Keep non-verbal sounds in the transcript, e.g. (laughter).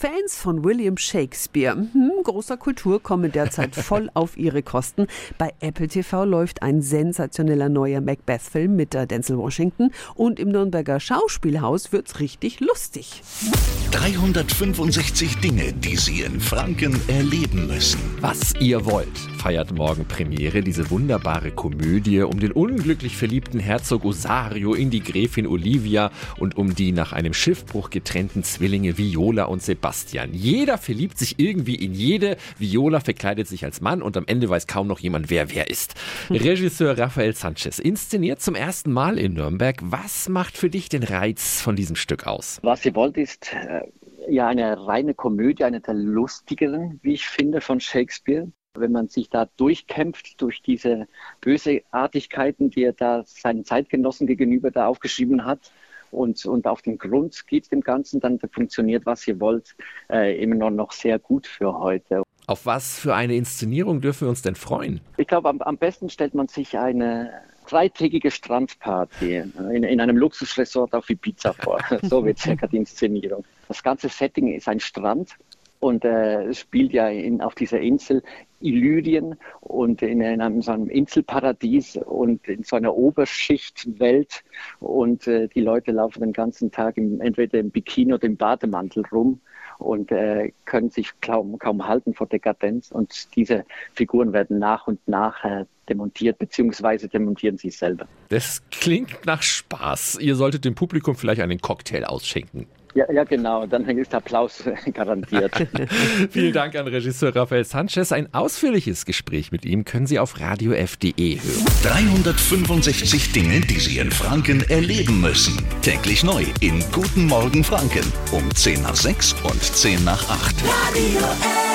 Fans von William Shakespeare, hm, großer Kultur, kommen derzeit (laughs) voll auf ihre Kosten. Bei Apple TV läuft ein sensationeller neuer Macbeth-Film mit der Denzel Washington und im Nürnberger Schauspielhaus wird's richtig lustig. 365 Dinge, die Sie in Franken erleben müssen. Was ihr wollt, feiert morgen Premiere diese wunderbare Komödie um den unglücklich verliebten Herzog Osario in die Gräfin Olivia und um die nach einem Schiffbruch getrennten Zwillinge Viola und Sebastian. Jeder verliebt sich irgendwie in jede. Viola verkleidet sich als Mann und am Ende weiß kaum noch jemand, wer wer ist. (laughs) Regisseur Rafael Sanchez inszeniert zum ersten Mal in Nürnberg. Was macht für dich den Reiz von diesem Stück aus? Was ihr wollt, ist äh, ja eine reine Komödie, eine der lustigeren, wie ich finde, von Shakespeare wenn man sich da durchkämpft durch diese Böseartigkeiten, die er da seinen Zeitgenossen gegenüber da aufgeschrieben hat, und, und auf den Grund geht dem Ganzen, dann funktioniert, was ihr wollt, äh, immer noch sehr gut für heute. Auf was für eine Inszenierung dürfen wir uns denn freuen? Ich glaube, am, am besten stellt man sich eine dreitägige Strandparty in, in einem Luxusresort auf Ibiza vor. (laughs) so wird circa die Inszenierung. Das ganze Setting ist ein Strand und äh, spielt ja in, auf dieser Insel Illyrien und in einem, so einem Inselparadies und in so einer Oberschichtwelt. Und äh, die Leute laufen den ganzen Tag im, entweder im Bikini oder im Bademantel rum und äh, können sich kaum, kaum halten vor Dekadenz. Und diese Figuren werden nach und nach äh, demontiert, beziehungsweise demontieren sie selber. Das klingt nach Spaß. Ihr solltet dem Publikum vielleicht einen Cocktail ausschenken. Ja, ja, genau. Dann ist Applaus (laughs) garantiert. (laughs) Vielen Dank an Regisseur Rafael Sanchez. Ein ausführliches Gespräch mit ihm können Sie auf radiof.de hören. 365 Dinge, die Sie in Franken erleben müssen. Täglich neu in Guten Morgen Franken um 10 nach 6 und 10 nach 8. Radio F.